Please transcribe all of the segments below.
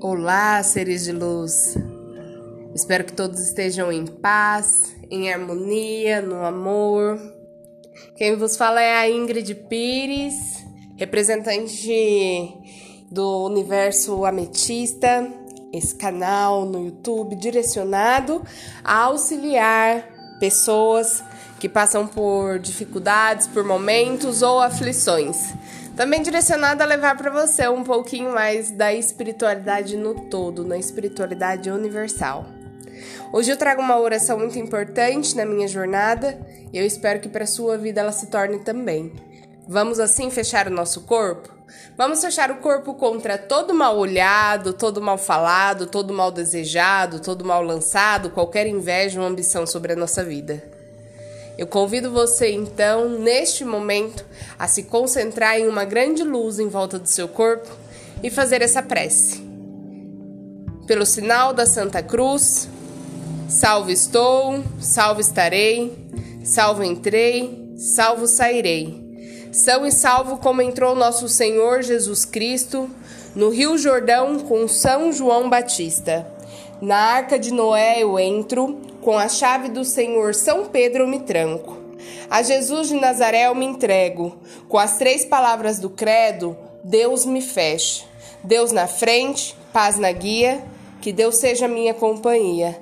Olá, seres de luz. Espero que todos estejam em paz, em harmonia, no amor. Quem vos fala é a Ingrid Pires, representante do universo ametista, esse canal no YouTube direcionado a auxiliar pessoas que passam por dificuldades, por momentos ou aflições também direcionada a levar para você um pouquinho mais da espiritualidade no todo, na espiritualidade universal. Hoje eu trago uma oração muito importante na minha jornada e eu espero que para sua vida ela se torne também. Vamos assim fechar o nosso corpo? Vamos fechar o corpo contra todo mal olhado, todo mal falado, todo mal desejado, todo mal lançado, qualquer inveja ou ambição sobre a nossa vida. Eu convido você então, neste momento, a se concentrar em uma grande luz em volta do seu corpo e fazer essa prece. Pelo sinal da Santa Cruz, salvo estou, salvo estarei, salvo entrei, salvo sairei. São e salvo como entrou nosso Senhor Jesus Cristo no Rio Jordão com São João Batista. Na arca de Noé eu entro, com a chave do Senhor São Pedro me tranco. A Jesus de Nazaré eu me entrego. Com as três palavras do credo, Deus me fecha. Deus na frente, paz na guia, que Deus seja minha companhia.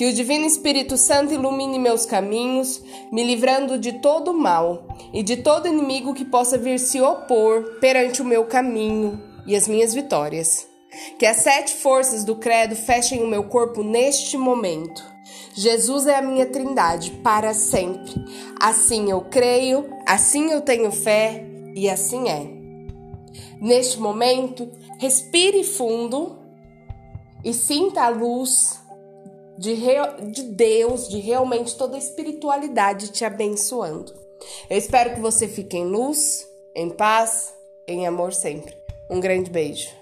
Que o Divino Espírito Santo ilumine meus caminhos, me livrando de todo mal e de todo inimigo que possa vir se opor perante o meu caminho e as minhas vitórias. Que as sete forças do credo fechem o meu corpo neste momento Jesus é a minha trindade para sempre. Assim eu creio, assim eu tenho fé e assim é. Neste momento, respire fundo e sinta a luz de, de Deus, de realmente toda a espiritualidade te abençoando. Eu espero que você fique em luz, em paz, em amor sempre. Um grande beijo.